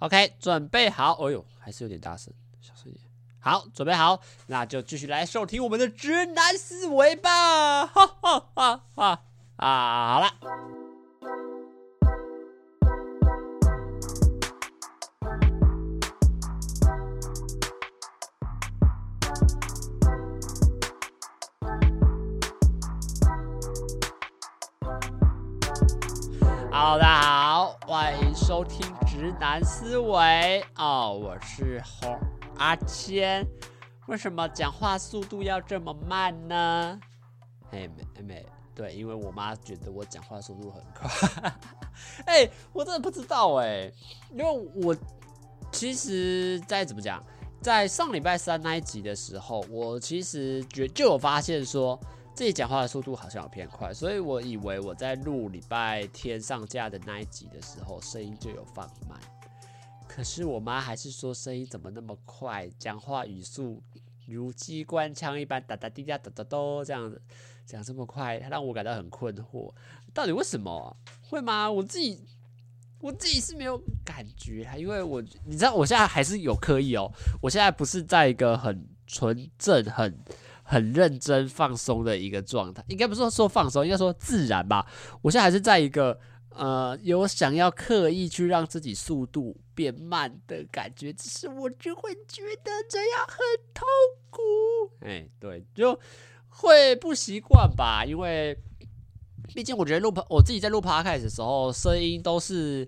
OK，准备好。哎呦，还是有点大声，小声一点。好，准备好，那就继续来收听我们的直男思维吧。哈哈哈哈啊，好了。好，大家好，欢迎收听直男思维哦，我是洪阿谦。为什么讲话速度要这么慢呢？嘿，妹妹，对，因为我妈觉得我讲话速度很快。哎，我真的不知道哎，因为我其实再怎么讲，在上礼拜三那一集的时候，我其实觉就有发现说。自己讲话的速度好像有偏快，所以我以为我在录礼拜天上架的那一集的时候，声音就有放慢。可是我妈还是说声音怎么那么快，讲话语速如机关枪一般，哒哒滴哒哒哒哒这样子讲这么快，让我感到很困惑。到底为什么？会吗？我自己我自己是没有感觉啊，因为我你知道我现在还是有刻意哦，我现在不是在一个很纯正很。很认真放松的一个状态，应该不是说放松，应该说自然吧。我现在还是在一个呃有想要刻意去让自己速度变慢的感觉，只是我就会觉得这样很痛苦。哎，对，就会不习惯吧，因为毕竟我觉得录我自己在录 p o d 的时候，声音都是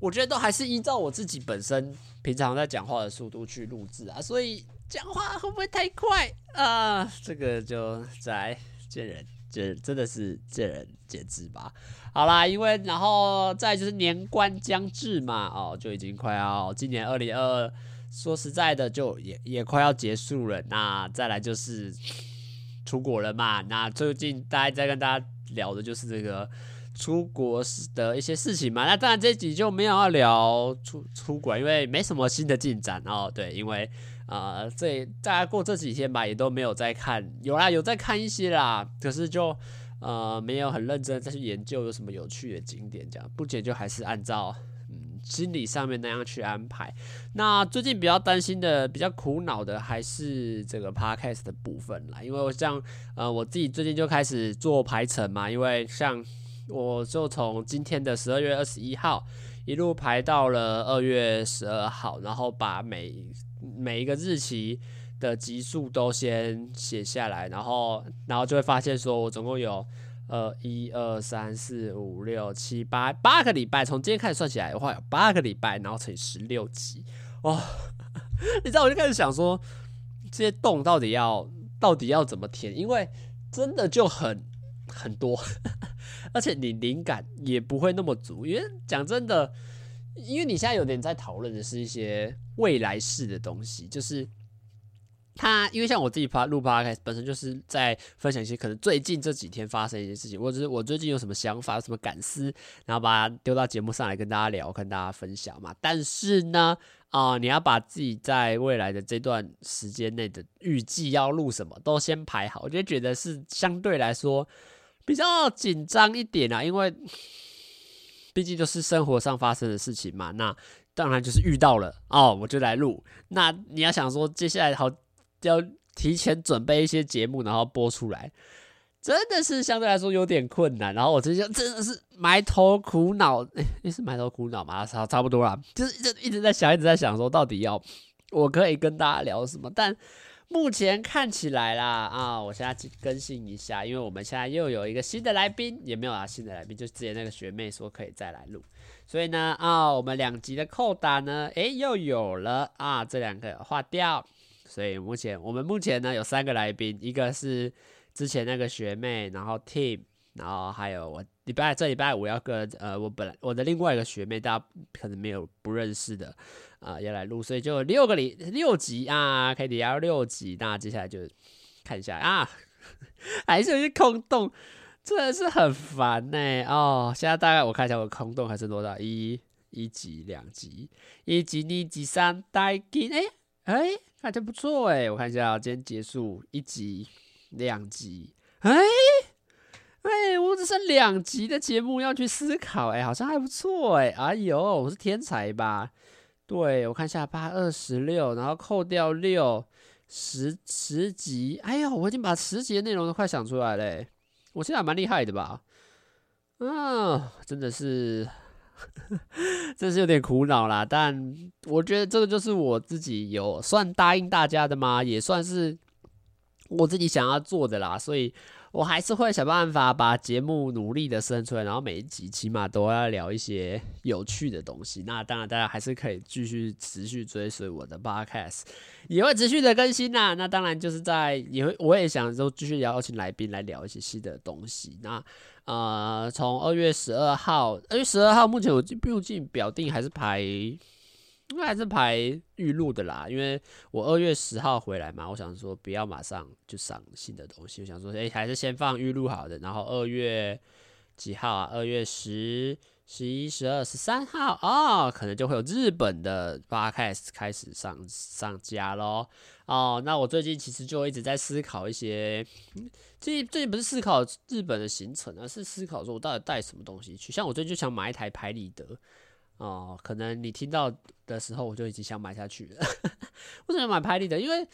我觉得都还是依照我自己本身平常在讲话的速度去录制啊，所以。讲话会不会太快啊？这个就再见仁见，真的是见仁见智吧。好啦，因为然后再就是年关将至嘛，哦，就已经快要今年二零二二，说实在的，就也也快要结束了。那再来就是出国了嘛。那最近大家在跟大家聊的就是这个出国的一些事情嘛。那当然这集就没有要聊出出国，因为没什么新的进展哦。对，因为。啊、呃，这大家过这几天吧，也都没有在看，有啦，有在看一些啦，可是就呃没有很认真再去研究有什么有趣的景点，这样，目前就还是按照嗯心理上面那样去安排。那最近比较担心的、比较苦恼的还是这个 podcast 的部分啦，因为我像呃我自己最近就开始做排程嘛，因为像我就从今天的十二月二十一号一路排到了二月十二号，然后把每每一个日期的集数都先写下来，然后，然后就会发现说，我总共有呃一二三四五六七八八个礼拜，从今天开始算起来的话，有八个礼拜，然后乘以十六集，哦，你知道，我就开始想说，这些洞到底要到底要怎么填？因为真的就很很多，而且你灵感也不会那么足，因为讲真的。因为你现在有点在讨论的是一些未来式的东西，就是他，因为像我自己发录 podcast 本身就是在分享一些可能最近这几天发生一些事情，或者是我最近有什么想法、有什么感思，然后把它丢到节目上来跟大家聊、跟大家分享嘛。但是呢，啊、你要把自己在未来的这段时间内的预计要录什么都先排好，我就觉得是相对来说比较紧张一点啊，因为。毕竟就是生活上发生的事情嘛，那当然就是遇到了哦，我就来录。那你要想说接下来好要提前准备一些节目，然后播出来，真的是相对来说有点困难。然后我最近真的是埋头苦恼，诶，也是埋头苦恼嘛，差差不多啦，就是一直一直在想，一直在想说到底要我可以跟大家聊什么，但。目前看起来啦，啊，我现在去更新一下，因为我们现在又有一个新的来宾，也没有啊，新的来宾就是之前那个学妹说可以再来录，所以呢，啊，我们两集的扣打呢，诶，又有了啊，这两个划掉，所以目前我们目前呢有三个来宾，一个是之前那个学妹，然后 Team，然后还有我礼拜这礼拜五要跟呃我本来我的另外一个学妹，大家可能没有不认识的。啊，要来录，所以就六个里六集啊，可以聊六集。那接下来就看一下啊，还是有些空洞，真的是很烦呢。哦，现在大概我看一下，我空洞还剩多少？一一集、两集，一集、二集、三待金。哎哎，感觉不错哎。我看一下，今天结束一集、两集。哎哎，我只剩两集的节目要去思考。哎，好像还不错哎。哎呦，我是天才吧？对，我看一下八二十六，然后扣掉六十十集，哎呦，我已经把十集的内容都快想出来了，我现在还蛮厉害的吧？啊，真的是，真是有点苦恼啦。但我觉得这个就是我自己有算答应大家的吗？也算是我自己想要做的啦，所以。我还是会想办法把节目努力的生出来，然后每一集起码都要聊一些有趣的东西。那当然，大家还是可以继续持续追随我的 podcast，也会持续的更新呐。那当然就是在也会，我也想说继续邀请来宾来聊一些新的东西。那呃，从二月十二号，二月十二号目前我毕竟表定还是排。应该还是排预录的啦，因为我二月十号回来嘛，我想说不要马上就上新的东西，我想说，哎，还是先放预录好的，然后二月几号啊？二月十、十一、十二、十三号哦，可能就会有日本的 podcast 开始上上架喽。哦，那我最近其实就一直在思考一些，最近最近不是思考日本的行程，而是思考说我到底带什么东西去。像我最近就想买一台拍立得。哦，可能你听到的时候，我就已经想买下去了。为什么买拍立得？因为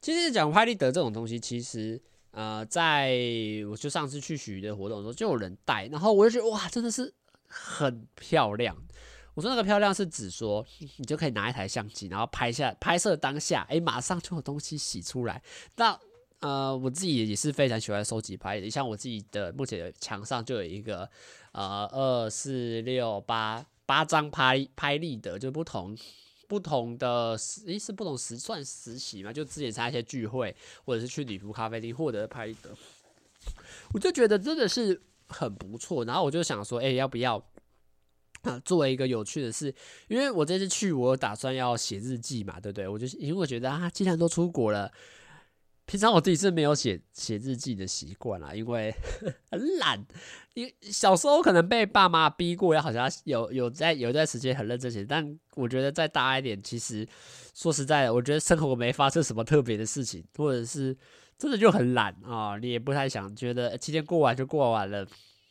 其实讲拍立得这种东西，其实呃，在我就上次去许的活动的时候，就有人带，然后我就觉得哇，真的是很漂亮。我说那个漂亮是指说，你就可以拿一台相机，然后拍下拍摄当下，哎，马上就有东西洗出来。那呃，我自己也是非常喜欢收集拍立得，像我自己的目前的墙上就有一个呃二四六八。八张拍拍立得，就不同不同的时，诶，是不同时算实习嘛？就之前参加一些聚会，或者是去女仆咖啡厅获得拍立得，我就觉得真的是很不错。然后我就想说，诶，要不要啊？作为一个有趣的事，因为我这次去，我打算要写日记嘛，对不对？我就因为我觉得啊，既然都出国了。平常我自己是没有写写日记的习惯啦，因为 很懒。因为小时候可能被爸妈逼过，也好像有有在有一段时间很认真写。但我觉得再大一点，其实说实在的，我觉得生活没发生什么特别的事情，或者是真的就很懒啊、你也不太想觉得七天过完就过完了，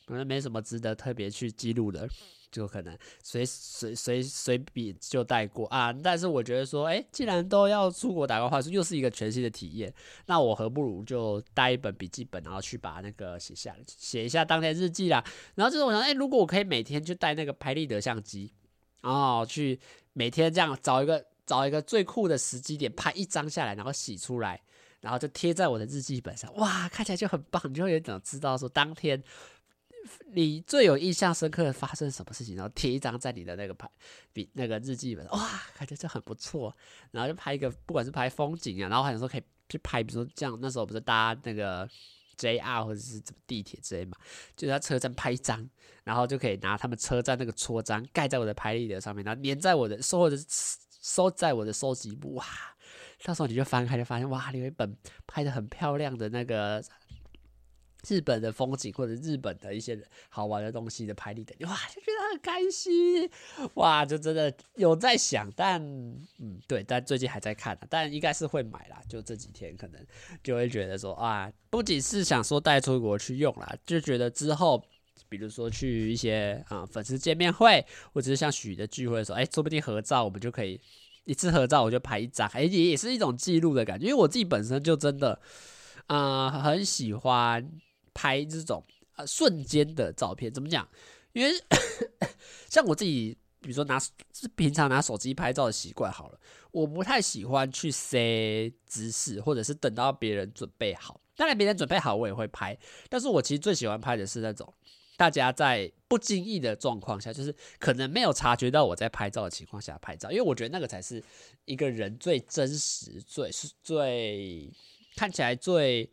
可能没什么值得特别去记录的。就可能随随随随笔就带过啊，但是我觉得说，哎，既然都要出国打工换宿，又是一个全新的体验，那我何不如就带一本笔记本，然后去把那个写下，写一下当天日记啦。然后就是我想，哎，如果我可以每天就带那个拍立得相机，哦，去每天这样找一个找一个最酷的时机点拍一张下来，然后洗出来，然后就贴在我的日记本上，哇，看起来就很棒，你就会有点知道说当天。你最有印象深刻的发生什么事情？然后贴一张在你的那个牌笔那个日记本，哇，感觉这很不错。然后就拍一个，不管是拍风景啊，然后还有时候可以去拍，比如说这样，那时候不是搭那个 JR 或者是怎么地铁之类嘛，就在车站拍一张，然后就可以拿他们车站那个戳章盖在我的拍立得上面，然后粘在我的收或者收在我的收集簿。哇，到时候你就翻开就发现，哇，你有一本拍得很漂亮的那个。日本的风景或者日本的一些好玩的东西的拍立得，哇，就觉得很开心，哇，就真的有在想，但嗯，对，但最近还在看，但应该是会买啦，就这几天可能就会觉得说啊，不仅是想说带出国去用啦，就觉得之后，比如说去一些啊、粉丝见面会，或者是像许的聚会的时候，哎，说不定合照我们就可以一次合照我就拍一张，哎，也也是一种记录的感觉，因为我自己本身就真的啊、很喜欢。拍这种呃瞬间的照片怎么讲？因为 像我自己，比如说拿平常拿手机拍照的习惯好了，我不太喜欢去塞姿势，或者是等到别人准备好。当然别人准备好我也会拍，但是我其实最喜欢拍的是那种大家在不经意的状况下，就是可能没有察觉到我在拍照的情况下拍照，因为我觉得那个才是一个人最真实、最是最看起来最。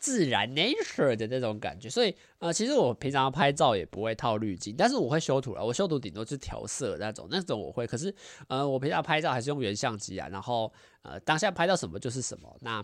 自然 nature 的那种感觉，所以呃，其实我平常拍照也不会套滤镜，但是我会修图了。我修图顶多是调色那种，那种我会。可是呃，我平常拍照还是用原相机啊，然后呃，当下拍到什么就是什么。那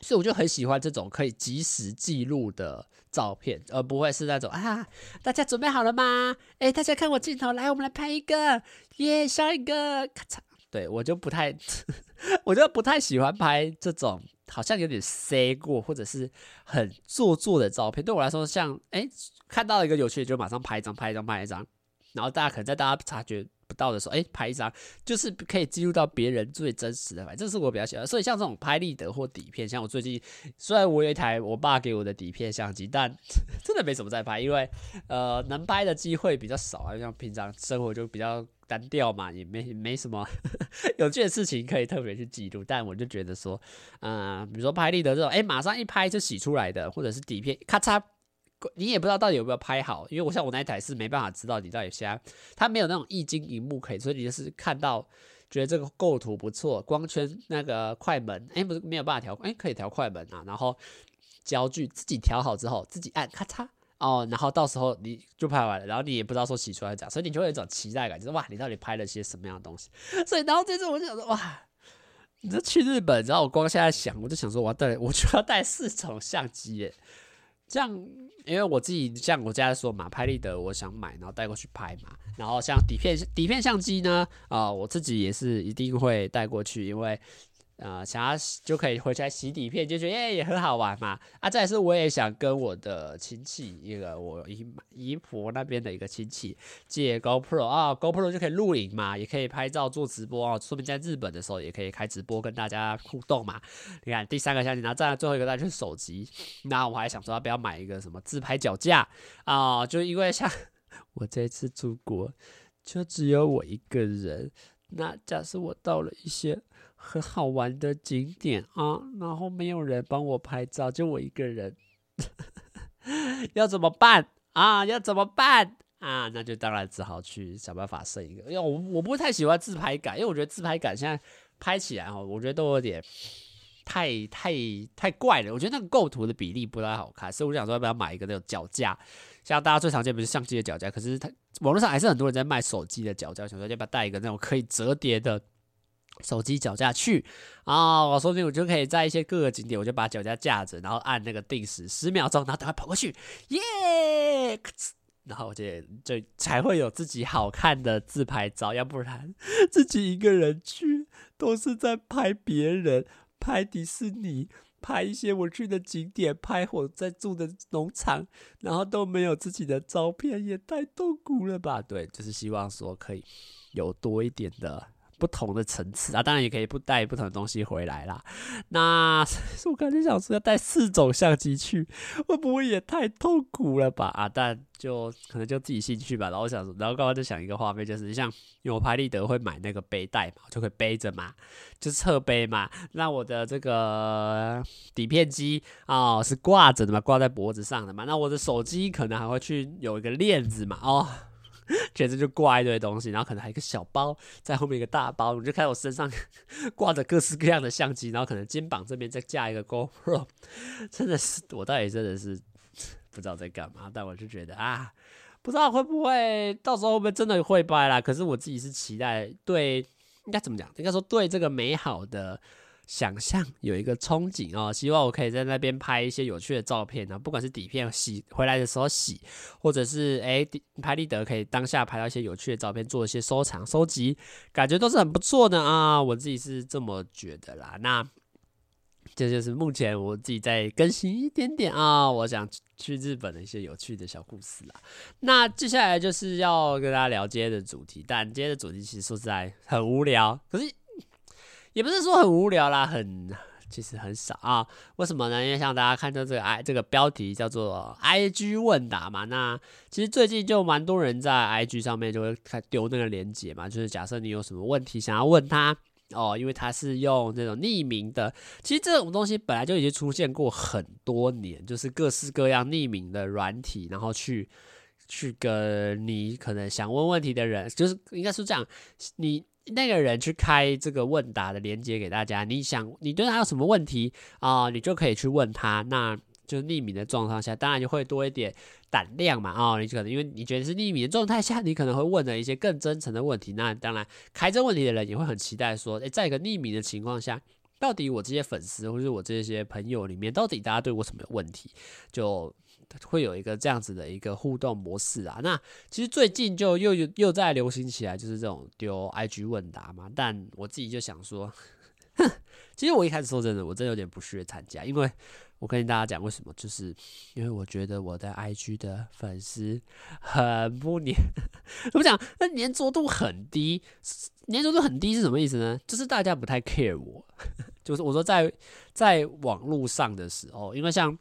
所以我就很喜欢这种可以即时记录的照片，而不会是那种啊，大家准备好了吗？哎，大家看我镜头，来，我们来拍一个，耶，下一个，咔嚓。对，我就不太，我就不太喜欢拍这种。好像有点塞过，或者是很做作的照片。对我来说像，像、欸、哎，看到一个有趣的，就马上拍一张，拍一张，拍一张。然后大家可能在大家察觉不到的时候，哎、拍一张就是可以记录到别人最真实的反应，这是我比较喜欢。所以像这种拍立得或底片，像我最近虽然我有一台我爸给我的底片相机，但 真的没怎么在拍，因为呃能拍的机会比较少啊，像平常生活就比较单调嘛，也没没什么 有趣的事情可以特别去记录。但我就觉得说，嗯、比如说拍立得这种，哎、马上一拍就洗出来的，或者是底片咔嚓。你也不知道到底有没有拍好，因为我像我那一台是没办法知道你到底现在，它没有那种液晶萤幕可以，所以你就是看到觉得这个构图不错，光圈那个快门，哎、不是没有办法调，哎、可以调快门啊，然后焦距自己调好之后，自己按咔嚓哦，然后到时候你就拍完了，然后你也不知道说洗出来怎样，所以你就会有一种期待感，就是哇，你到底拍了些什么样的东西？所以然后这次我就想说哇，你这去日本，然后我光现在想，我就想说我要带，我就要带四种相机耶。这样，因为我自己像我家说嘛，拍立得我想买，然后带过去拍嘛。然后像底片底片相机呢，啊、我自己也是一定会带过去，因为。啊、呃，想要就可以回去来洗底片，就觉得耶也很好玩嘛。啊，再是我也想跟我的亲戚，一个我姨姨婆那边的一个亲戚借 GoPro 啊，GoPro 就可以录影嘛，也可以拍照做直播啊。说不定在日本的时候也可以开直播跟大家互动嘛。你看第三个相机，然后再来最后一个那就是手机。那我还想说要不要买一个什么自拍脚架啊？就因为像 我这次出国就只有我一个人，那假设我到了一些。很好玩的景点啊，然后没有人帮我拍照，就我一个人，要怎么办啊？要怎么办啊？那就当然只好去想办法摄一个。因为我我不太喜欢自拍杆，因为我觉得自拍杆现在拍起来哦，我觉得都有点太太太怪了。我觉得那个构图的比例不太好看，所以我想说要不要买一个那种脚架，像大家最常见不是相机的脚架，可是它网络上还是很多人在卖手机的脚架，想说要不要带一个那种可以折叠的。手机脚架去啊！我说不定我就可以在一些各个景点，我就把脚架架着，然后按那个定时十秒钟，然后等快跑过去，耶！然后我就就才会有自己好看的自拍照，要不然自己一个人去都是在拍别人，拍迪士尼，拍一些我去的景点，拍我在住的农场，然后都没有自己的照片，也太痛苦了吧？对，就是希望说可以有多一点的。不同的层次啊，当然也可以不带不同的东西回来啦。那我刚才想说要带四种相机去，会不会也太痛苦了吧？啊，但就可能就自己兴趣吧。然后我想说，然后刚刚就想一个画面，就是像因为我拍立得会买那个背带嘛，就可以背着嘛，就侧背嘛。那我的这个底片机啊、哦、是挂着的嘛，挂在脖子上的嘛。那我的手机可能还会去有一个链子嘛，哦。简直就挂一堆东西，然后可能还有一个小包在后面，一个大包，你就看我身上 挂着各式各样的相机，然后可能肩膀这边再架一个 GoPro，真的是我到底真的是 不知道在干嘛，但我就觉得啊，不知道会不会到时候会不会真的会拍啦？可是我自己是期待，对，应该怎么讲？应该说对这个美好的。想象有一个憧憬哦，希望我可以在那边拍一些有趣的照片呢。不管是底片洗回来的时候洗，或者是哎拍立得可以当下拍到一些有趣的照片，做一些收藏收集，感觉都是很不错的啊。我自己是这么觉得啦。那这就是目前我自己在更新一点点啊，我想去日本的一些有趣的小故事啦。那接下来就是要跟大家聊今天的主题，但今天的主题其实说实在很无聊，可是。也不是说很无聊啦，很其实很少啊。为什么呢？因为像大家看到这个 i 这个标题叫做 IG 问答嘛，那其实最近就蛮多人在 IG 上面就会开丢那个链接嘛，就是假设你有什么问题想要问他哦，因为他是用这种匿名的。其实这种东西本来就已经出现过很多年，就是各式各样匿名的软体，然后去去跟你可能想问问题的人，就是应该是这样，你。那个人去开这个问答的连接给大家，你想你对他有什么问题啊、你就可以去问他，那就匿名的状态下，当然就会多一点胆量嘛、哦，你可能因为你觉得是匿名的状态下，你可能会问了一些更真诚的问题，那当然开这问题的人也会很期待说，诶，在一个匿名的情况下，到底我这些粉丝或者我这些朋友里面，到底大家对我什么问题，就。会有一个这样子的一个互动模式啊，那其实最近就又又在流行起来，就是这种丢 IG 问答嘛。但我自己就想说，哼，其实我一开始说真的，我真的有点不屑参加，因为我跟大家讲为什么，就是因为我觉得我的 IG 的粉丝很不黏，怎么讲？那黏着度很低，黏着度很低是什么意思呢？就是大家不太 care 我，就是我说在在网络上的时候，因为像。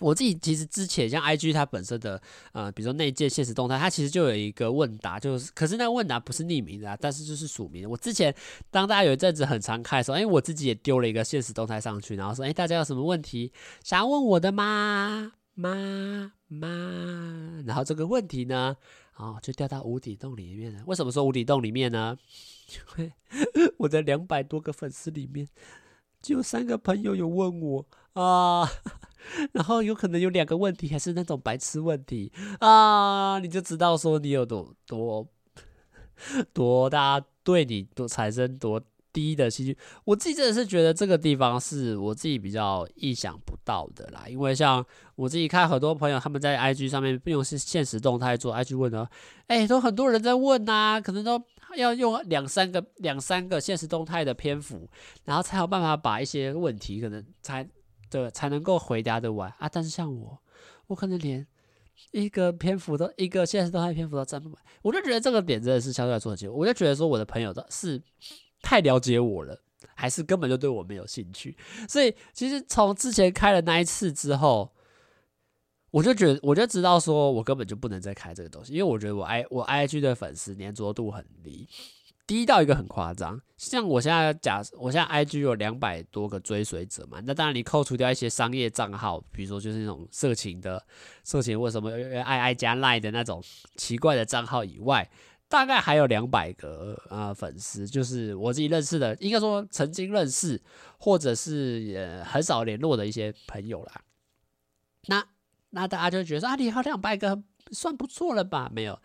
我自己其实之前像 IG 它本身的呃，比如说内建现实动态，它其实就有一个问答，就是可是那个问答不是匿名的啊，但是就是署名。我之前当大家有一阵子很常开的时候，哎，我自己也丢了一个现实动态上去，然后说，哎，大家有什么问题想要问我的吗？吗吗？然后这个问题呢，哦，就掉到无底洞里面了。为什么说无底洞里面呢？因为 我的两百多个粉丝里面，只有三个朋友有问我啊。然后有可能有两个问题，还是那种白痴问题啊，你就知道说你有多多多大对你多产生多低的兴趣。我自己真的是觉得这个地方是我自己比较意想不到的啦，因为像我自己看很多朋友他们在 IG 上面不用是现实动态做 IG 问的，哎，都很多人在问呐、可能都要用两三个两三个现实动态的篇幅，然后才有办法把一些问题可能才。对，才能够回答得完啊！但是像我，我可能连一个篇幅都一个现实动态篇幅都占不满，我就觉得这个点真的是相对来说很奇怪。我就觉得说我的朋友的是太了解我了，还是根本就对我没有兴趣？所以其实从之前开了那一次之后，我就觉得我就知道说我根本就不能再开这个东西，因为我觉得我 i 我 IG 的粉丝黏着度很低。低到一个很夸张，像我现在假，我现在 IG 有两百多个追随者嘛，那当然你扣除掉一些商业账号，比如说就是那种色情的、色情或什么爱爱加赖的那种奇怪的账号以外，大概还有两百个呃粉丝，就是我自己认识的，应该说曾经认识或者是也很少联络的一些朋友啦。那那大家就觉得啊，你好两百个算不错了吧？没有。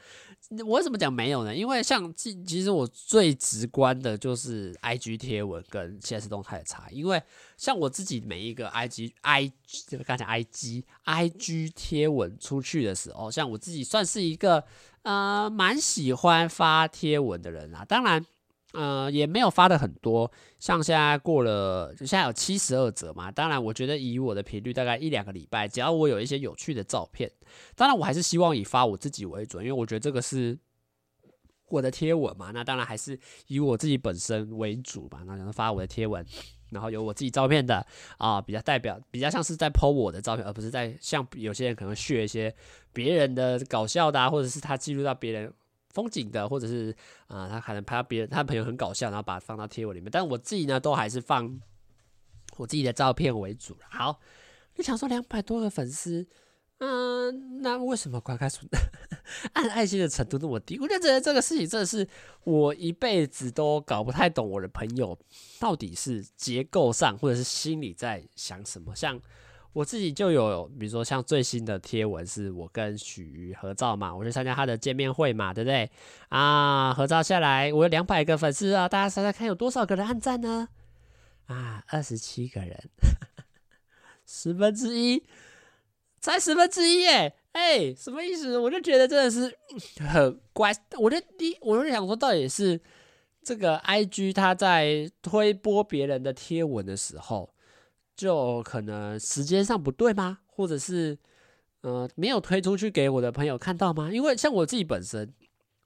我怎么讲没有呢？因为像其其实我最直观的就是 I G 贴文跟现实动态的差。因为像我自己每一个 I G I 就刚才 I G I G 贴文出去的时候，像我自己算是一个呃蛮喜欢发贴文的人啊。当然。呃，也没有发的很多，像现在过了，现在有七十二折嘛。当然，我觉得以我的频率，大概一两个礼拜，只要我有一些有趣的照片，当然我还是希望以发我自己为准，因为我觉得这个是我的贴文嘛。那当然还是以我自己本身为主吧。那想发我的贴文，然后有我自己照片的啊，比较代表，比较像是在 po 我的照片，而不是在像有些人可能 share 一些别人的搞笑的啊，或者是他记录到别人。风景的，或者是啊、他可能拍到别人，他朋友很搞笑，然后把它放到贴文里面。但我自己呢，都还是放我自己的照片为主。好，你想说两百多个粉丝，嗯、那为什么观看数按爱心的程度那么低？我就觉得这个事情真的是我一辈子都搞不太懂，我的朋友到底是结构上，或者是心里在想什么，像。我自己就有，比如说像最新的贴文是我跟许瑜合照嘛，我去参加他的见面会嘛，对不对？啊，合照下来，我有两百个粉丝啊，大家猜猜看有多少个人按赞呢？啊，二十七个人，十分之一，才十分之一耶！哎，什么意思？我就觉得真的是很怪，我就第，我就想说，到底是这个 IG 他在推播别人的贴文的时候。就可能时间上不对吗？或者是，呃，没有推出去给我的朋友看到吗？因为像我自己本身，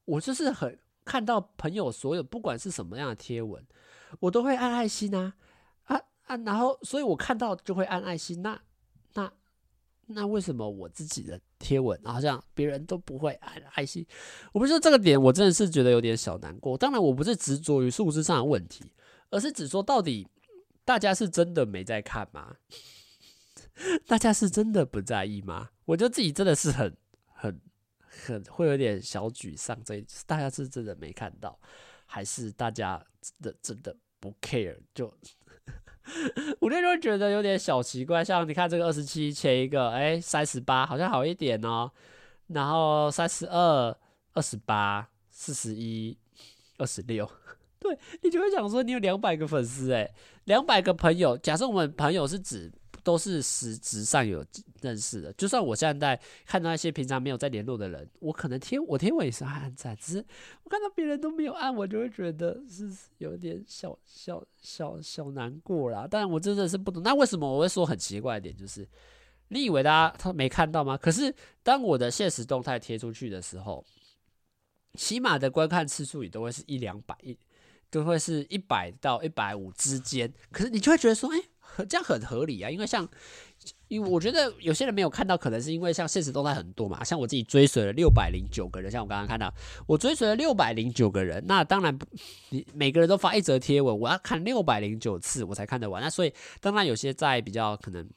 我就是很看到朋友所有不管是什么样的贴文，我都会按爱心啊啊啊！然后，所以我看到就会按爱心。那那那为什么我自己的贴文好像别人都不会按爱心？我不知道这个点，我真的是觉得有点小难过。当然，我不是执着于数字上的问题，而是只说到底。大家是真的没在看吗？大家是真的不在意吗？我觉得自己真的是很、很、很会有点小沮丧。这大家是真的没看到，还是大家真的真的不 care？就 我那时候觉得有点小奇怪。像你看这个二十七，前一个哎三十八，好像好一点哦。然后三十二、二十八、四十一、二十六。对，你就会想说，你有两百个粉丝，哎，两百个朋友。假设我们朋友是指都是实质上有认识的。就算我现在看到一些平常没有在联络的人，我可能贴我贴我也是按赞，只是我看到别人都没有按，我就会觉得是有点小小小小难过啦。但我真的是不懂，那为什么我会说很奇怪的点就是，你以为大家他没看到吗？可是当我的现实动态贴出去的时候，起码的观看次数也都会是一两百亿。就会是一百到一百五之间，可是你就会觉得说，哎、欸，这样很合理啊，因为像，因为我觉得有些人没有看到，可能是因为像现实动态很多嘛，像我自己追随了六百零九个人，像我刚刚看到，我追随了六百零九个人，那当然，你每个人都发一则贴文，我要看六百零九次我才看得完，那所以当然有些在比较可能。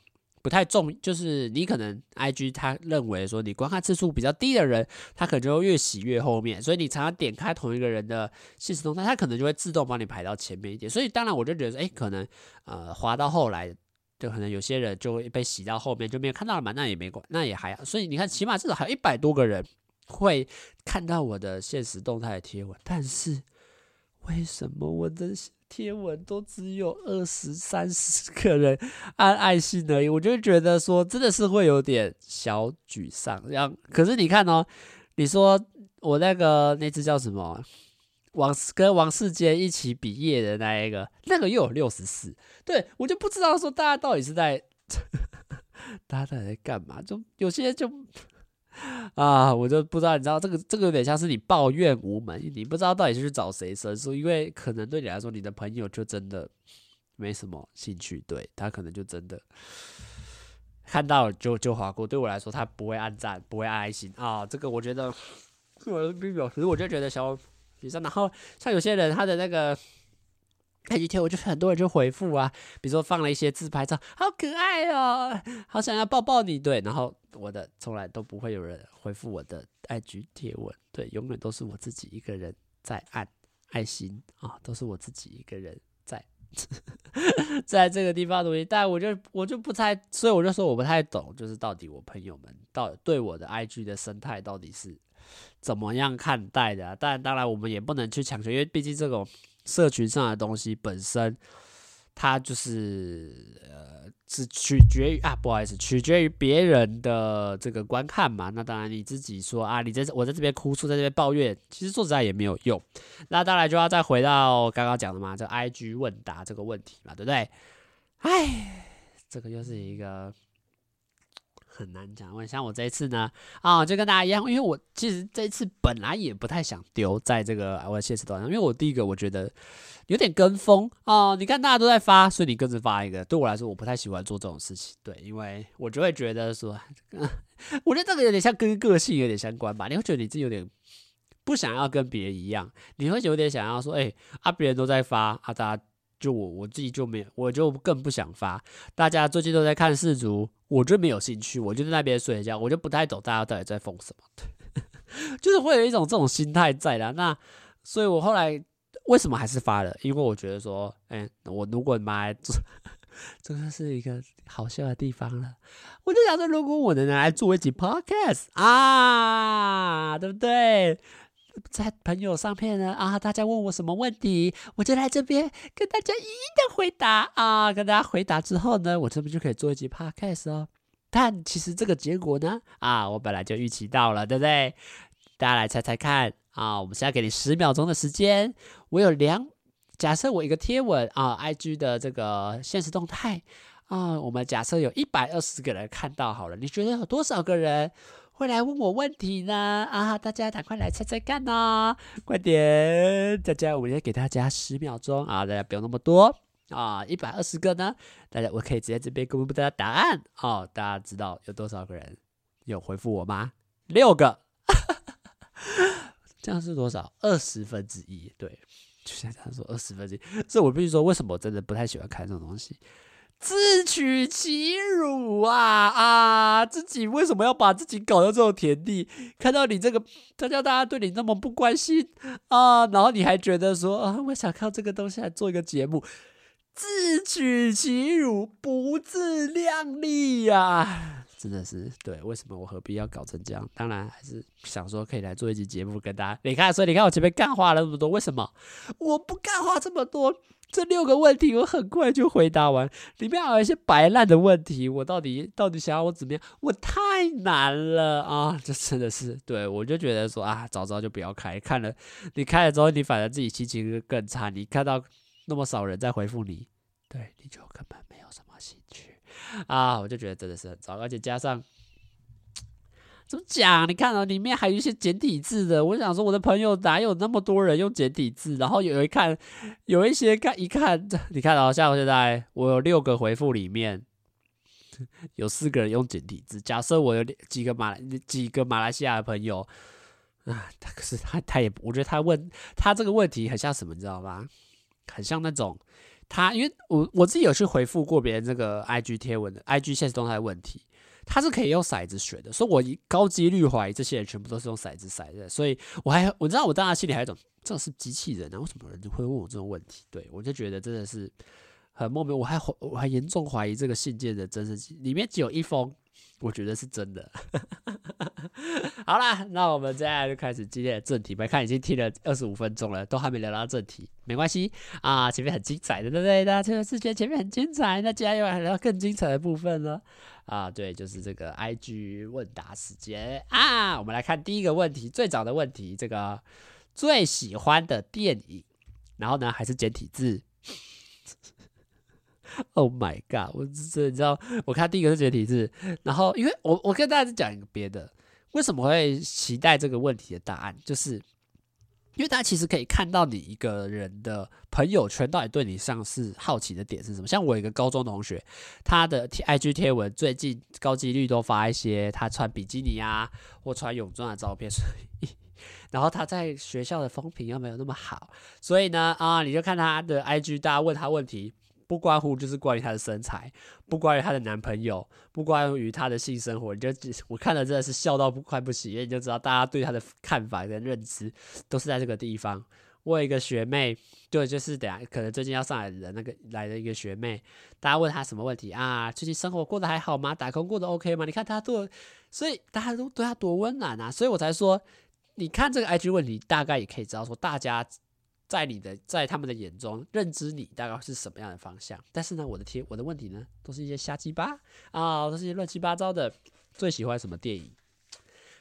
不太重，就是你可能 IG 他认为说你观看次数比较低的人，他可能就会越洗越后面，所以你常常点开同一个人的现实动态，他可能就会自动帮你排到前面一点。所以当然我就觉得，哎，可能呃滑到后来，就可能有些人就会被洗到后面就没有看到了嘛，那也没关，那也还好。所以你看，起码至少还有一百多个人会看到我的现实动态的贴文，但是为什么我的？贴文都只有二十三十个人按爱心而已，我就觉得说真的是会有点小沮丧。这样，可是你看哦，你说我那个那只叫什么王跟王世坚一起毕业的那一个，那个又有六十四，对，我就不知道说大家到底是在 大家到底在干嘛，就有些就。啊，我就不知道，你知道这个这个有点像是你抱怨无门，你不知道到底是去找谁申诉，因为可能对你来说，你的朋友就真的没什么兴趣，对，他可能就真的看到就就划过。对我来说，他不会按赞，不会爱心啊。这个我觉得我的表，可是我就觉得小比赛，然后像有些人他的那个。那几天我就很多人就回复啊，比如说放了一些自拍照，好可爱哦，好想要抱抱你，对。然后我的从来都不会有人回复我的 IG 贴文，对，永远都是我自己一个人在按爱心啊，都是我自己一个人在 在这个地方努力。但我就我就不太，所以我就说我不太懂，就是到底我朋友们到对我的 IG 的生态到底是怎么样看待的啊？但当然我们也不能去强求，因为毕竟这种。社群上的东西本身，它就是呃，是取决于啊，不好意思，取决于别人的这个观看嘛。那当然你自己说啊，你在我在这边哭诉，在这边抱怨，其实说实在也没有用。那当然就要再回到刚刚讲的嘛，这 IG 问答这个问题嘛，对不对？哎，这个又是一个。很难讲，我像我这一次呢，啊，就跟大家一样，因为我其实这一次本来也不太想丢在这个我的限时动态上，因为我第一个我觉得有点跟风哦，你看大家都在发，所以你跟着发一个，对我来说我不太喜欢做这种事情，对，因为我就会觉得说，我觉得这个有点像跟个性有点相关吧，你会觉得你自己有点不想要跟别人一样，你会有点想要说，哎，啊，别人都在发，啊，大家。就我我自己就没有，我就更不想发。大家最近都在看世足，我就没有兴趣，我就在那边睡觉，我就不太懂大家到底在疯什么。就是会有一种这种心态在啦。那所以，我后来为什么还是发了？因为我觉得说，哎、我如果拿来做，这个是一个好笑的地方了。我就想说，如果我能拿来做一集 podcast 啊，对不对？在朋友上面呢啊，大家问我什么问题，我就来这边跟大家一一的回答啊，跟大家回答之后呢，我这边就可以做一集 podcast 哦。但其实这个结果呢啊，我本来就预期到了，对不对？大家来猜猜看啊，我们现在给你十秒钟的时间。我有两，假设我一个贴文啊，IG 的这个现实动态啊，我们假设有一百二十个人看到好了，你觉得有多少个人？会来问我问题呢啊！大家赶快来猜猜看、哦，快点！大家，我先给大家十秒钟啊！大家不用那么多啊，一百二十个呢，大家我可以直接这边公布大家答案哦。大家知道有多少个人有回复我吗？六个，这样是多少？二十分之一。对，就像他说二十分之一。所以我必须说，为什么我真的不太喜欢看这种东西？自取其辱啊啊！自己为什么要把自己搞到这种田地？看到你这个，他叫大家对你那么不关心啊，然后你还觉得说啊，我想靠这个东西来做一个节目，自取其辱，不自量力呀、真的是对，为什么我何必要搞成这样？当然还是想说可以来做一集节目跟大家。你看，所以你看我前面干话了那么多，为什么我不干话这么多？这六个问题我很快就回答完，里面还有一些白烂的问题，我到底到底想要我怎么样？我太难了啊！这真的是对我就觉得说啊，早知道就不要开，看了你开了之后，你反而自己心情更差。你看到那么少人在回复你，对，你就根本没有什么兴趣啊！我就觉得真的是很糟，而且加上。怎么讲？你看哦，里面还有一些简体字的。我想说，我的朋友哪有那么多人用简体字？然后有一看，有一些看一看，你看哦，像我现在我有六个回复里面，有四个人用简体字。假设我有几个马来几个马来西亚的朋友 啊，可是他他也，我觉得他问他这个问题很像什么，你知道吗？很像那种他，因为我我自己有去回复过别人这个 IG 贴文的 IG 现实动态的问题。他是可以用骰子选的，所以我高几率怀疑这些人全部都是用骰子骰的，所以我还我知道我当时心里还有一种这是机器人啊，为什么人会问我这种问题？对，我就觉得真的是很莫名，我还我还严重怀疑这个信件的真实性，里面只有一封，我觉得是真的。好啦，那我们接下来就开始今天的正题吧。看已经听了二十五分钟了，都还没聊到正题，没关系啊，前面很精彩的，对不对？大家这个世界前面很精彩，那接下来又来聊更精彩的部分了。啊，对，就是这个 IG 问答时间啊！我们来看第一个问题，最早的问题，这个最喜欢的电影，然后呢还是简体字。Oh my god！我这你知道，我看第一个是解体字，然后因为我我跟大家讲一个别的，为什么会期待这个问题的答案，就是。因为大家其实可以看到你一个人的朋友圈到底对你上是好奇的点是什么。像我一个高中同学，他的 IG 贴文最近高几率都发一些他穿比基尼啊或穿泳装的照片，所以然后他在学校的风评又没有那么好，所以呢啊，你就看他的 IG，大家问他问题。不关乎就是关于她的身材，不关于她的男朋友，不关于她的性生活，你就我看了真的是笑到不快不行，因为你就知道大家对她的看法跟认知都是在这个地方。我有一个学妹，对，就是等下可能最近要上来的那个来的一个学妹，大家问她什么问题啊？最近生活过得还好吗？打工过得 OK 吗？你看她多，所以大家都对她多温暖啊，所以我才说，你看这个 IG 问题，大概也可以知道说大家。在你的在他们的眼中，认知你大概是什么样的方向？但是呢，我的天，我的问题呢，都是一些瞎鸡巴啊，都是一些乱七八糟的。最喜欢什么电影？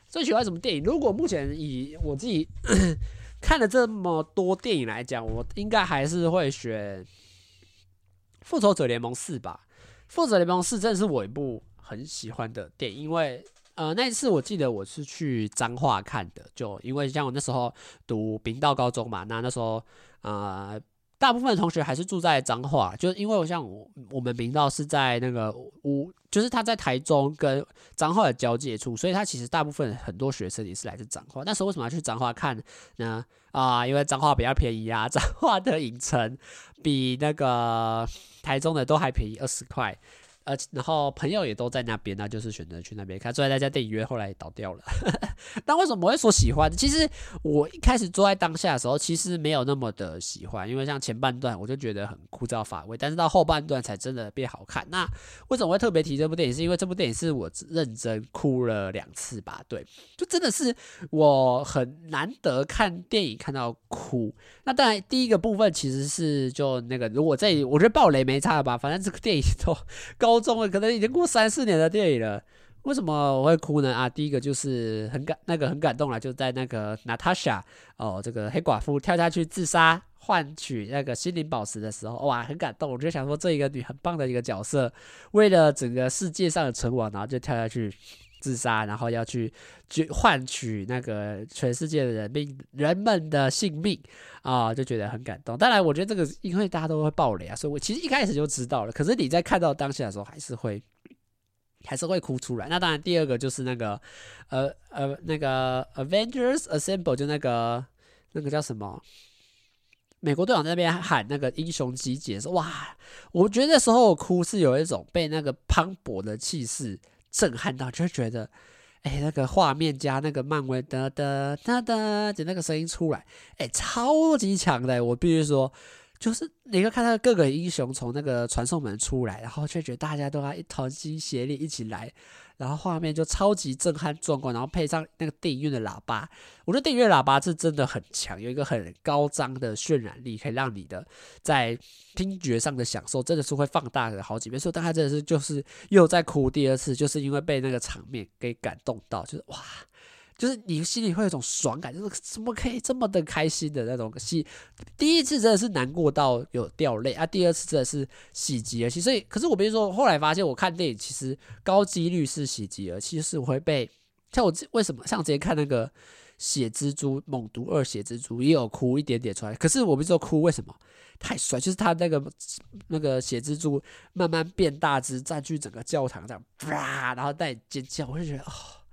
最喜欢什么电影？如果目前以我自己 看了这么多电影来讲，我应该还是会选《复仇者联盟四》吧。《复仇者联盟四》真的是我一部很喜欢的电影，因为。呃，那一次我记得我是去彰化看的，就因为像我那时候读明道高中嘛，那那时候呃，大部分同学还是住在彰化，就是因为我像我我们明道是在那个五，就是他在台中跟彰化的交界处，所以他其实大部分很多学生也是来自彰化。那时候为什么要去彰化看呢？啊、因为彰化比较便宜啊，彰化的影城比那个台中的都还便宜二十块。呃，然后朋友也都在那边，那就是选择去那边看。坐在那家电影院，后来倒掉了。但为什么我会说喜欢？其实我一开始坐在当下的时候，其实没有那么的喜欢，因为像前半段我就觉得很枯燥乏味，但是到后半段才真的变好看。那为什么会特别提这部电影？是因为这部电影是我认真哭了两次吧？对，就真的是我很难得看电影看到哭。那当然，第一个部分其实是就那个，如果这里我觉得爆雷没差吧，反正这个电影都高。高中了，可能已经过三四年的电影了，为什么我会哭呢？啊，第一个就是很感，那个很感动了，就在那个娜塔莎哦，这个黑寡妇跳下去自杀换取那个心灵宝石的时候，哇，很感动。我就想说，这一个女很棒的一个角色，为了整个世界上的存亡，然后就跳下去自杀，然后要去去换取那个全世界的人命人们的性命啊，就觉得很感动。当然，我觉得这个因为大家都会爆雷啊，所以我其实一开始就知道了。可是你在看到当下的时候，还是会 还是会哭出来。那当然，第二个就是那个呃呃那个 Avengers Assemble，就那个那个叫什么？美国队长那边喊那个英雄集结说，哇！我觉得那时候哭是有一种被那个磅礴的气势。震撼到，就觉得，哎、那个画面加那个漫威的的的的，就那个声音出来，哎、超级强的。我必须说，就是你会看到各个英雄从那个传送门出来，然后就觉得大家都要一同心协力一起来，然后画面就超级震撼壮观，然后配上那个电影院的喇叭，我觉得电影院喇叭是真的很强，有一个很高张的渲染力，可以让你的在听觉上的享受真的是会放大好几倍。所以大家真的是就是又在哭第二次，就是因为被那个场面给感动到，就是哇。就是你心里会有一种爽感，就是怎么可以这么的开心的那种戏。第一次真的是难过到有掉泪啊，第二次真的是喜极而泣。所以，可是我比如说后来发现，我看电影其实高几率是喜极而泣，是我会被像我为什么像之前看那个血蜘蛛猛毒二血蜘蛛也有哭一点点出来。可是我不知道哭为什么？太帅，就是他那个那个血蜘蛛慢慢变大只，占据整个教堂这样，啪，然后带尖叫，我就觉得哦。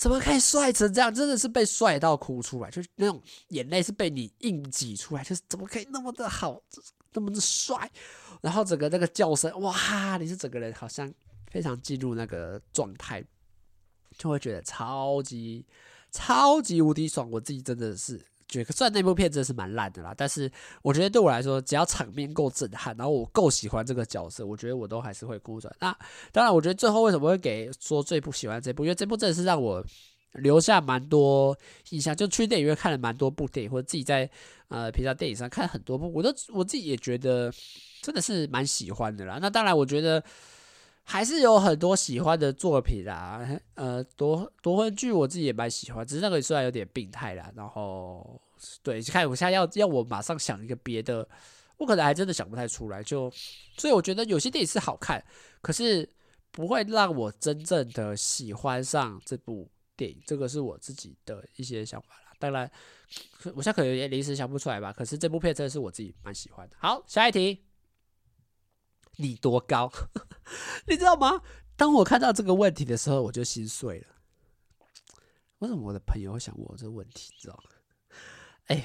怎么可以帅成这样？真的是被帅到哭出来，就是那种眼泪是被你硬挤出来，就是怎么可以那么的好，那么的帅？然后整个那个叫声，哇！你是整个人好像非常进入那个状态，就会觉得超级超级无敌爽。我自己真的是。觉得虽然那部片真的是蛮烂的啦，但是我觉得对我来说，只要场面够震撼，然后我够喜欢这个角色，我觉得我都还是会哭转。那当然，我觉得最后为什么会给说最不喜欢这部？因为这部真的是让我留下蛮多印象，就去电影院看了蛮多部电影，或者自己在呃平常电影上看很多部，我都我自己也觉得真的是蛮喜欢的啦。那当然，我觉得。还是有很多喜欢的作品啦，呃，夺夺魂剧我自己也蛮喜欢，只是那个虽然有点病态啦。然后，对，看我现在要要我马上想一个别的，我可能还真的想不太出来。就所以我觉得有些电影是好看，可是不会让我真正的喜欢上这部电影。这个是我自己的一些想法啦。当然，我现在可能也临时想不出来吧。可是这部片真的是我自己蛮喜欢的。好，下一题。你多高？你知道吗？当我看到这个问题的时候，我就心碎了。为什么我的朋友会想问我这个问题？你知道吗？哎呀，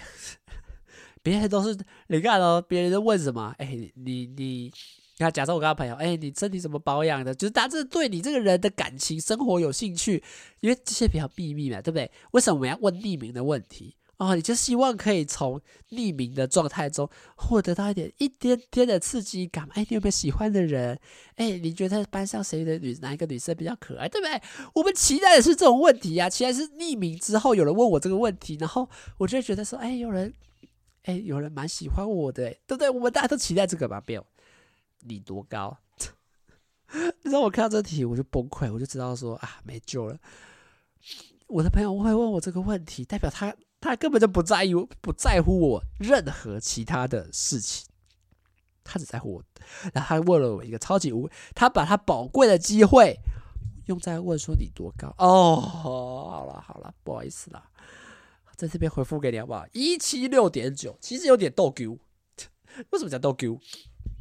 别人都是你看哦，别人都问什么？哎，你你你看，假设我跟他朋友，哎，你身体怎么保养的？就是他这对你这个人的感情生活有兴趣，因为这些比较秘密嘛，对不对？为什么我们要问匿名的问题？哦，你就希望可以从匿名的状态中获得到一点一点点的刺激感。哎，你有没有喜欢的人？哎，你觉得班上谁的女哪一个女生比较可爱，对不对？我们期待的是这种问题啊，期待是匿名之后有人问我这个问题，然后我就觉得说，哎，有人，哎，有人蛮喜欢我的，对不对？我们大家都期待这个吧？没有，你多高？你知道我看到这题我就崩溃，我就知道说啊，没救了。我的朋友会问我这个问题，代表他。他根本就不在意，不在乎我任何其他的事情，他只在乎我。然后他问了我一个超级无，他把他宝贵的机会用在问说你多高哦。好了好了，不好意思啦，在这边回复给你好不好？一七六点九，其实有点逗 Q。为什么叫逗 Q？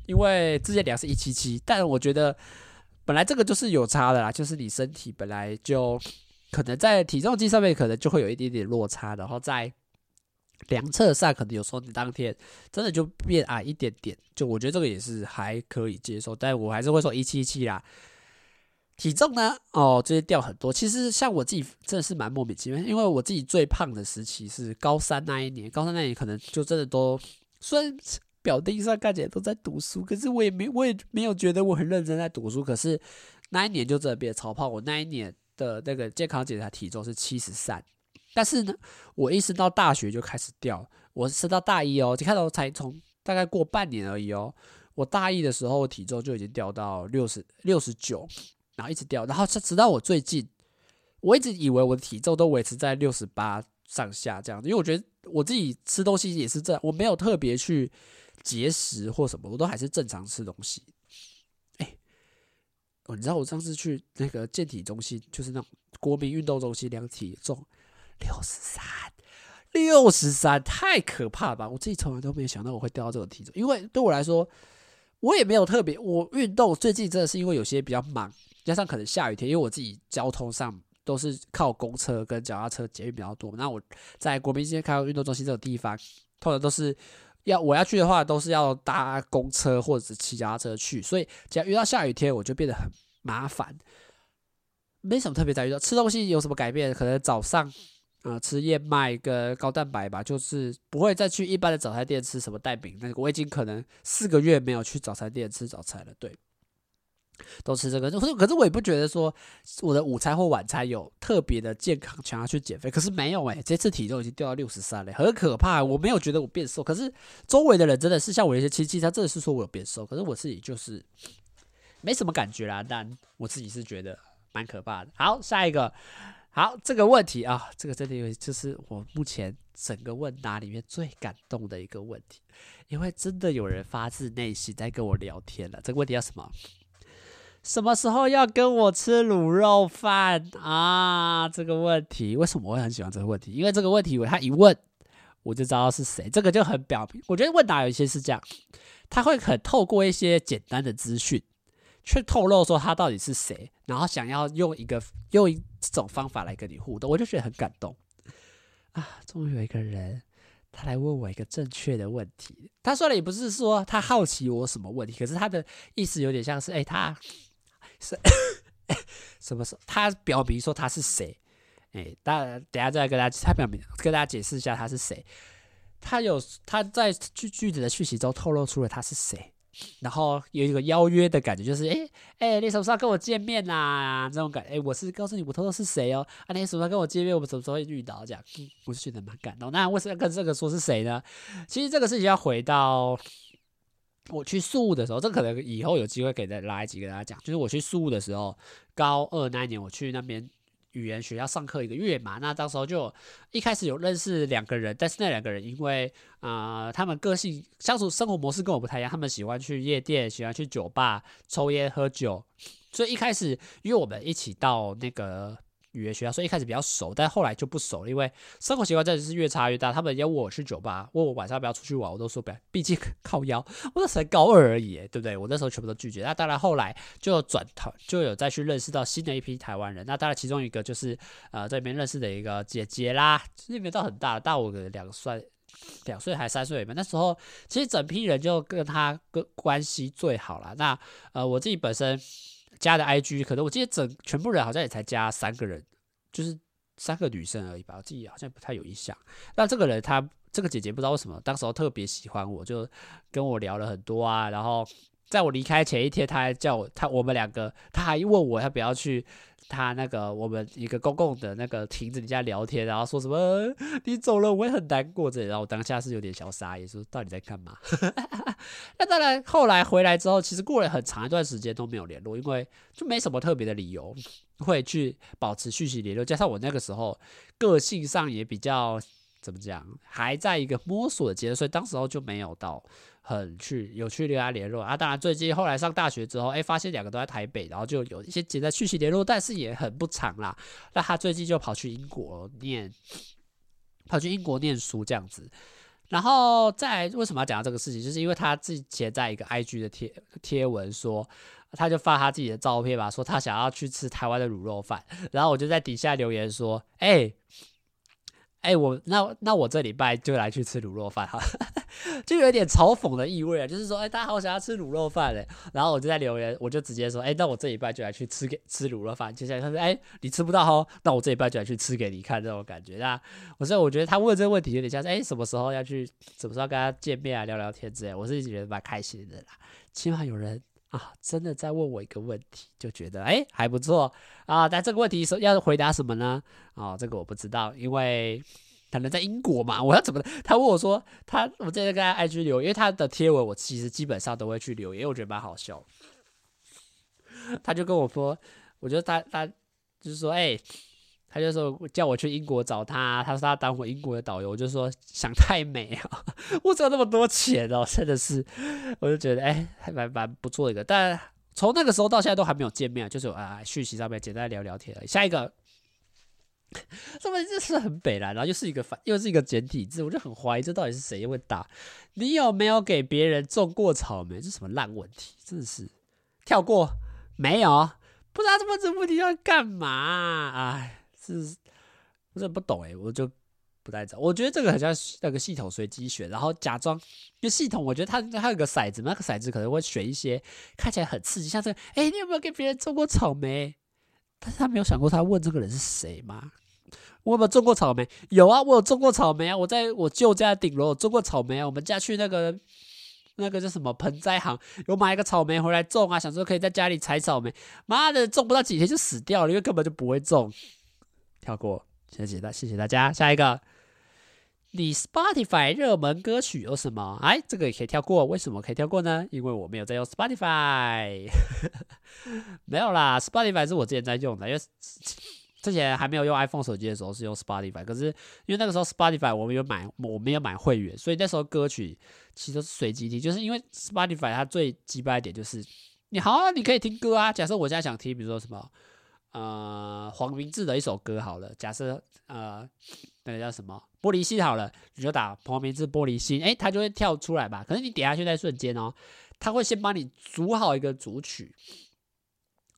因为之前量是一七七，但我觉得本来这个就是有差的啦，就是你身体本来就。可能在体重机上面可能就会有一点点落差，然后在量测上可能有时候你当天真的就变矮一点点，就我觉得这个也是还可以接受，但我还是会说一七七啦。体重呢，哦，这些掉很多。其实像我自己真的是蛮莫名其妙，因为我自己最胖的时期是高三那一年，高三那一年可能就真的都虽然表定上看起来都在读书，可是我也没我也没有觉得我很认真在读书，可是那一年就真的变超胖。我那一年。的那个健康检查体重是七十三，但是呢，我一升到大学就开始掉，我升到大一哦，你看到才从大概过半年而已哦，我大一的时候体重就已经掉到六十六十九，然后一直掉，然后直到我最近，我一直以为我的体重都维持在六十八上下这样，因为我觉得我自己吃东西也是这样，我没有特别去节食或什么，我都还是正常吃东西。哦，你知道我上次去那个健体中心，就是那种国民运动中心量体重，六十三，六十三，太可怕了吧！我自己从来都没有想到我会掉到这个体重，因为对我来说，我也没有特别，我运动最近真的是因为有些比较忙，加上可能下雨天，因为我自己交通上都是靠公车跟脚踏车捷运比较多，那我在国民街开运动中心这种地方，通常都是。要我要去的话，都是要搭公车或者是骑脚踏车去，所以只要遇到下雨天，我就变得很麻烦。没什么特别在遇到吃东西有什么改变，可能早上呃，吃燕麦跟高蛋白吧，就是不会再去一般的早餐店吃什么蛋饼。那个我已经可能四个月没有去早餐店吃早餐了，对，都吃这个。可是可是我也不觉得说我的午餐或晚餐有特别的健康，想要去减肥。可是没有诶、这次体重已经掉到六十三了，很可怕。我没有觉得我变瘦，可是周围的人真的是像我一些亲戚，他真的是说我有变瘦，可是我自己就是没什么感觉啦。但我自己是觉得蛮可怕的。好，下一个。好，这个问题啊，这个真的，就是我目前整个问答里面最感动的一个问题，因为真的有人发自内心在跟我聊天了。这个问题叫什么？什么时候要跟我吃卤肉饭？啊？这个问题。为什么我会很喜欢这个问题？因为这个问题，他一问我就知道是谁。这个就很表明，我觉得问答有一些是这样，他会很透过一些简单的资讯。去透露说他到底是谁，然后想要用一个用一种方法来跟你互动，我就觉得很感动啊！终于有一个人，他来问我一个正确的问题。他说的也不是说他好奇我什么？问题，可是他的意思有点像是，哎，他是 什么时候？他表明说他是谁？哎，大家等下再来跟大家，他表明跟大家解释一下他是谁。他有他在句句子的讯息中透露出了他是谁。然后有一个邀约的感觉，就是哎哎，你什么时候跟我见面呐、啊？这种感觉，哎，我是告诉你我偷偷是谁哦？啊，你什么时候跟我见面？我们什么时候会遇到？这样，我是觉得蛮感动。那为什么要跟这个说是谁呢？其实这个事情要回到我去宿务的时候，这可能以后有机会给大家拉一集跟大家讲。就是我去宿务的时候，高二那一年，我去那边。语言学校上课一个月嘛，那当时候就一开始有认识两个人，但是那两个人因为啊、他们个性相处生活模式跟我不太一样，他们喜欢去夜店，喜欢去酒吧抽烟喝酒，所以一开始因为我们一起到那个。语言学校，所以一开始比较熟，但后来就不熟了，因为生活习惯真的是越差越大。他们邀我去酒吧，问我晚上要不要出去玩，我都说不要，毕竟靠腰。我那时候才高二而已，对不对？我那时候全部都拒绝。那当然后来就转头就有再去认识到新的一批台湾人。那当然其中一个就是呃这边认识的一个姐姐啦，那边倒很大，大我个两岁，两岁还三岁嘛。那时候其实整批人就跟他跟关系最好了。那呃我自己本身。加的 IG 可能我记得整全部人好像也才加三个人，就是三个女生而已吧，我自己好像不太有印象。那这个人她这个姐姐不知道为什么当时候特别喜欢我，就跟我聊了很多啊。然后在我离开前一天，他还叫我他我们两个，他还问我要不要去。他那个我们一个公共的那个亭子底下聊天，然后说什么你走了我也很难过这，然后我当下是有点小傻眼，说到底在干嘛？那当然后来回来之后，其实过了很长一段时间都没有联络，因为就没什么特别的理由会去保持续续联络，加上我那个时候个性上也比较怎么讲，还在一个摸索的阶段，所以当时候就没有到。很去有去跟他联络啊，当然最近后来上大学之后，哎，发现两个都在台北，然后就有一些简单讯息联络，但是也很不长啦。那他最近就跑去英国念，跑去英国念书这样子。然后再为什么要讲到这个事情，就是因为他之前在一个 IG 的贴贴文说，他就发他自己的照片吧，说他想要去吃台湾的卤肉饭，然后我就在底下留言说，哎。哎、我那那我这礼拜就来去吃卤肉饭哈，就有点嘲讽的意味啊，就是说，哎、大家好想要吃卤肉饭嘞，然后我就在留言，我就直接说，哎、那我这礼拜就来去吃给吃卤肉饭。接下来他说，哎、你吃不到哦，那我这礼拜就来去吃给你看，这种感觉。那我所以我觉得他问这个问题有点像是，哎、什么时候要去，什么时候跟他见面啊，聊聊天之类，我是觉得蛮开心的啦，起码有人。啊，真的在问我一个问题，就觉得哎还不错啊。但这个问题是要回答什么呢？哦，这个我不知道，因为可能在英国嘛。我要怎么？他问我说他，我在跟他 IG 留，因为他的贴文我其实基本上都会去留言，因为我觉得蛮好笑。他就跟我说，我觉得他他就是说，哎。他就说叫我去英国找他，他说他当我英国的导游，我就说想太美啊，我只有那么多钱哦，真的是，我就觉得哎，还蛮蛮不错的一个。但从那个时候到现在都还没有见面，就是啊，讯息上面简单聊聊天而已。下一个，这么这是很北烂，然后又是一个反，又是一个简体字，我就很怀疑这到底是谁会打。你有没有给别人种过草莓？这什么烂问题？真的是跳过没有？不知道这么这问题要干嘛？哎。是，我真的不懂诶，我就不太知道。我觉得这个很像那个系统随机选，然后假装就系统。我觉得它它有个骰子，那个骰子可能会选一些看起来很刺激，像这个。哎，你有没有给别人种过草莓？但是他没有想过他问这个人是谁吗？我有没有种过草莓？有啊，我有种过草莓啊。我在我舅家顶楼种过草莓啊。我们家去那个那个叫什么盆栽行，有买一个草莓回来种啊，想说可以在家里采草莓。妈的，种不到几天就死掉了，因为根本就不会种。跳过，谢谢大，谢谢大家。下一个。你 Spotify 热门歌曲有什么？哎，这个也可以跳过。为什么可以跳过呢？因为我没有在用 Spotify。没有啦，Spotify 是我之前在用的，因为之前还没有用 iPhone 手机的时候是用 Spotify。可是因为那个时候 Spotify 我没有买，我没有买会员，所以那时候歌曲其实是随机听。就是因为 Spotify 它最鸡掰一点就是，你好啊，你可以听歌啊。假设我现在想听，比如说什么，呃，黄明志的一首歌好了。假设呃。那个叫什么玻璃心好了，你就打黄明志玻璃心，诶，它就会跳出来吧。可是你点下去那瞬间哦，它会先帮你组好一个组曲，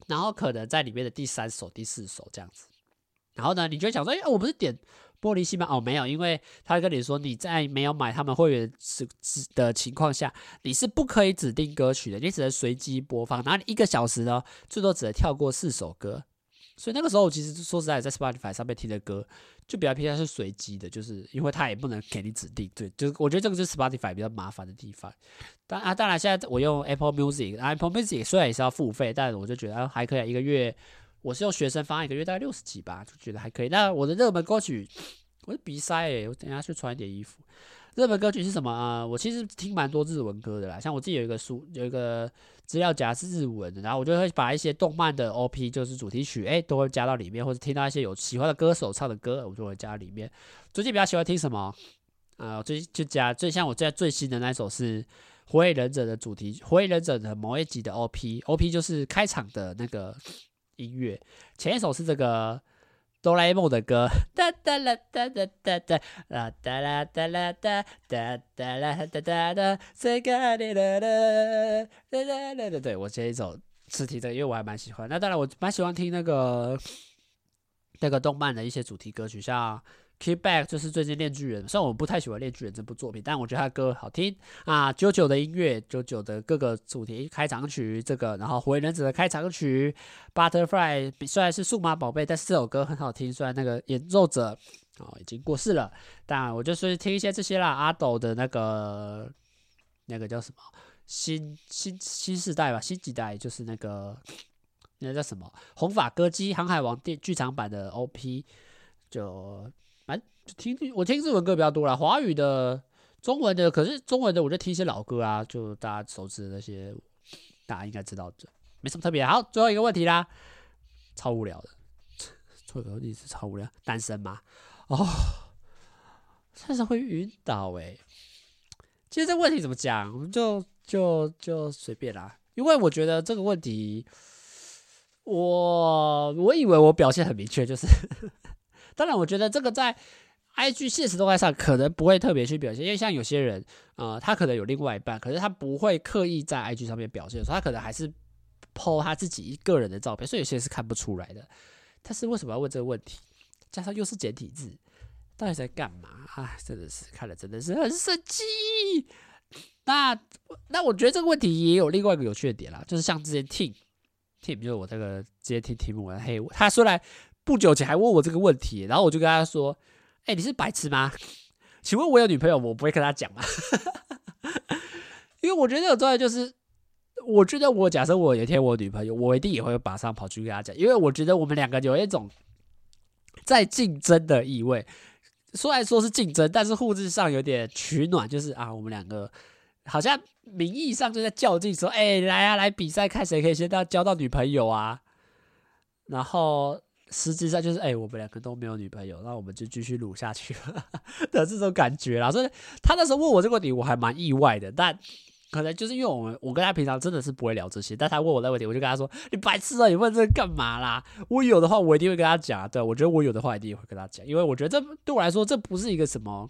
然后可能在里面的第三首、第四首这样子。然后呢，你就会想说，诶，我不是点玻璃心吗？哦，没有，因为他跟你说，你在没有买他们会员是的情况下，你是不可以指定歌曲的，你只能随机播放。然后你一个小时呢，最多只能跳过四首歌。所以那个时候，其实说实在，在 Spotify 上面听的歌，就比较偏向是随机的，就是因为它也不能给你指定。对，就我觉得这个是 Spotify 比较麻烦的地方。当啊，当然现在我用 Apple Music，Apple Music 虽然也是要付费，但我就觉得还可以。一个月我是用学生方案，一个月大概六十几吧，就觉得还可以。那我的热门歌曲，我是鼻塞诶，我等一下去穿一点衣服。热门歌曲是什么啊、我其实听蛮多日文歌的啦，像我自己有一个书，有一个资料夹是日文的，然后我就会把一些动漫的 OP，就是主题曲，诶、欸，都会加到里面，或者听到一些有喜欢的歌手唱的歌，我就会加到里面。最近比较喜欢听什么？啊、呃，最近就加最像我现在最新的那首是《火影忍者》的主题，《火影忍者》的某一集的 OP，OP 就是开场的那个音乐，前一首是这个。哆啦 A 梦的歌，哒哒啦哒哒哒哒，啦哒啦哒啦哒，哒哒啦哒哒哒，谁家的啦啦，哒哒哒哒，对，我这一首是听的，因为我还蛮喜欢。那当然，我蛮喜欢听那个那个动漫的一些主题歌曲，像。Keep Back 就是最近《链锯人》，虽然我不太喜欢《链锯人》这部作品，但我觉得他的歌好听啊。九九的音乐，九九的各个主题开场曲，这个，然后《火影忍者》的开场曲《Butterfly》虽然是数码宝贝，但是这首歌很好听。虽然那个演奏者哦已经过世了，但我就是听一些这些啦。阿斗的那个那个叫什么新新新世代吧，新几代就是那个那个叫什么红发歌姬《航海王》电剧场版的 OP 就。听听我听日文歌比较多啦，华语的、中文的，可是中文的我就听一些老歌啊，就大家熟知的那些，大家应该知道的，没什么特别。好，最后一个问题啦，超无聊的，最后一个问题是超无聊，单身吗？哦，单身会晕倒诶、欸。其实这个问题怎么讲，我们就就就随便啦，因为我觉得这个问题，我我以为我表现很明确，就是，当然我觉得这个在。IG 现实动态上可能不会特别去表现，因为像有些人，呃，他可能有另外一半，可是他不会刻意在 IG 上面表现，所以他可能还是 po 他自己一个人的照片，所以有些人是看不出来的。但是为什么要问这个问题？加上又是简体字，到底在干嘛？哎，真的是看了真的是很生气。那那我觉得这个问题也有另外一个有趣的点啦，就是像之前 Tim Tim 就是我这个直接听 Tim 我黑，他虽然不久前还问我这个问题，然后我就跟他说。哎、你是白痴吗？请问我有女朋友，我不会跟他讲吗？因为我觉得有重要就是，我觉得我假设我有一天我女朋友，我一定也会马上跑去跟他讲，因为我觉得我们两个有一种在竞争的意味。虽然说是竞争，但是互质上有点取暖，就是啊，我们两个好像名义上就在较劲，说，哎、来啊，来比赛，看谁可以先到交到女朋友啊，然后。实际上就是，哎、我们两个都没有女朋友，那我们就继续撸下去的这种感觉啦。所以他那时候问我这个问题，我还蛮意外的。但可能就是因为我们，我跟他平常真的是不会聊这些。但他问我那问题，我就跟他说：“你白痴啊，你问这干嘛啦？”我有的话，我一定会跟他讲。对，我觉得我有的话，一定会跟他讲，因为我觉得这对我来说，这不是一个什么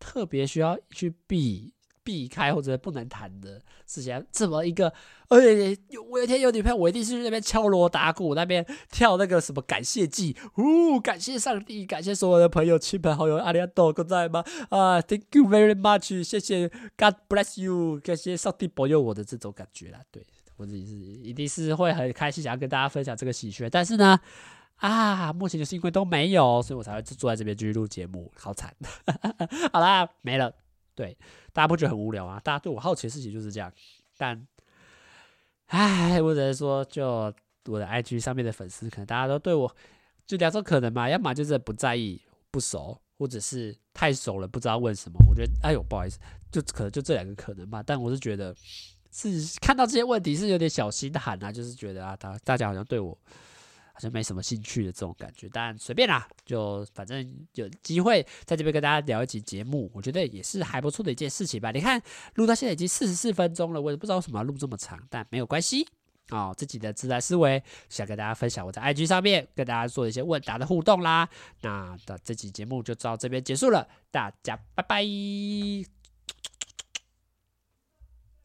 特别需要去避。避开或者不能谈的事情，这么一个，而且我有一天有女朋友，我一定是去那边敲锣打鼓，那边跳那个什么感谢祭，呜，感谢上帝，感谢所有的朋友、亲朋好友，阿里阿多，各在吗？啊，Thank you very much，谢谢，God bless you，感谢上帝保佑我的这种感觉啦。对，我自己是一定是会很开心，想要跟大家分享这个喜讯，但是呢，啊，目前就是因为都没有，所以我才会坐在这边继续录节目，好惨。好啦，没了。对，大家不觉得很无聊啊？大家对我好奇的事情就是这样。但，唉，我只能说，就我的 IG 上面的粉丝，可能大家都对我就两种可能嘛，要么就是不在意、不熟，或者是太熟了不知道问什么。我觉得，哎呦，不好意思，就可能就这两个可能吧。但我是觉得。是看到这些问题是有点小心寒啊，就是觉得啊，大大家好像对我好像没什么兴趣的这种感觉，但随便啦，就反正有机会在这边跟大家聊一集节目，我觉得也是还不错的一件事情吧。你看录到现在已经四十四分钟了，我也不知道为什么要录这么长，但没有关系哦。自己的自在思维想跟大家分享，我在 IG 上面跟大家做一些问答的互动啦。那的这期节目就到这边结束了，大家拜拜。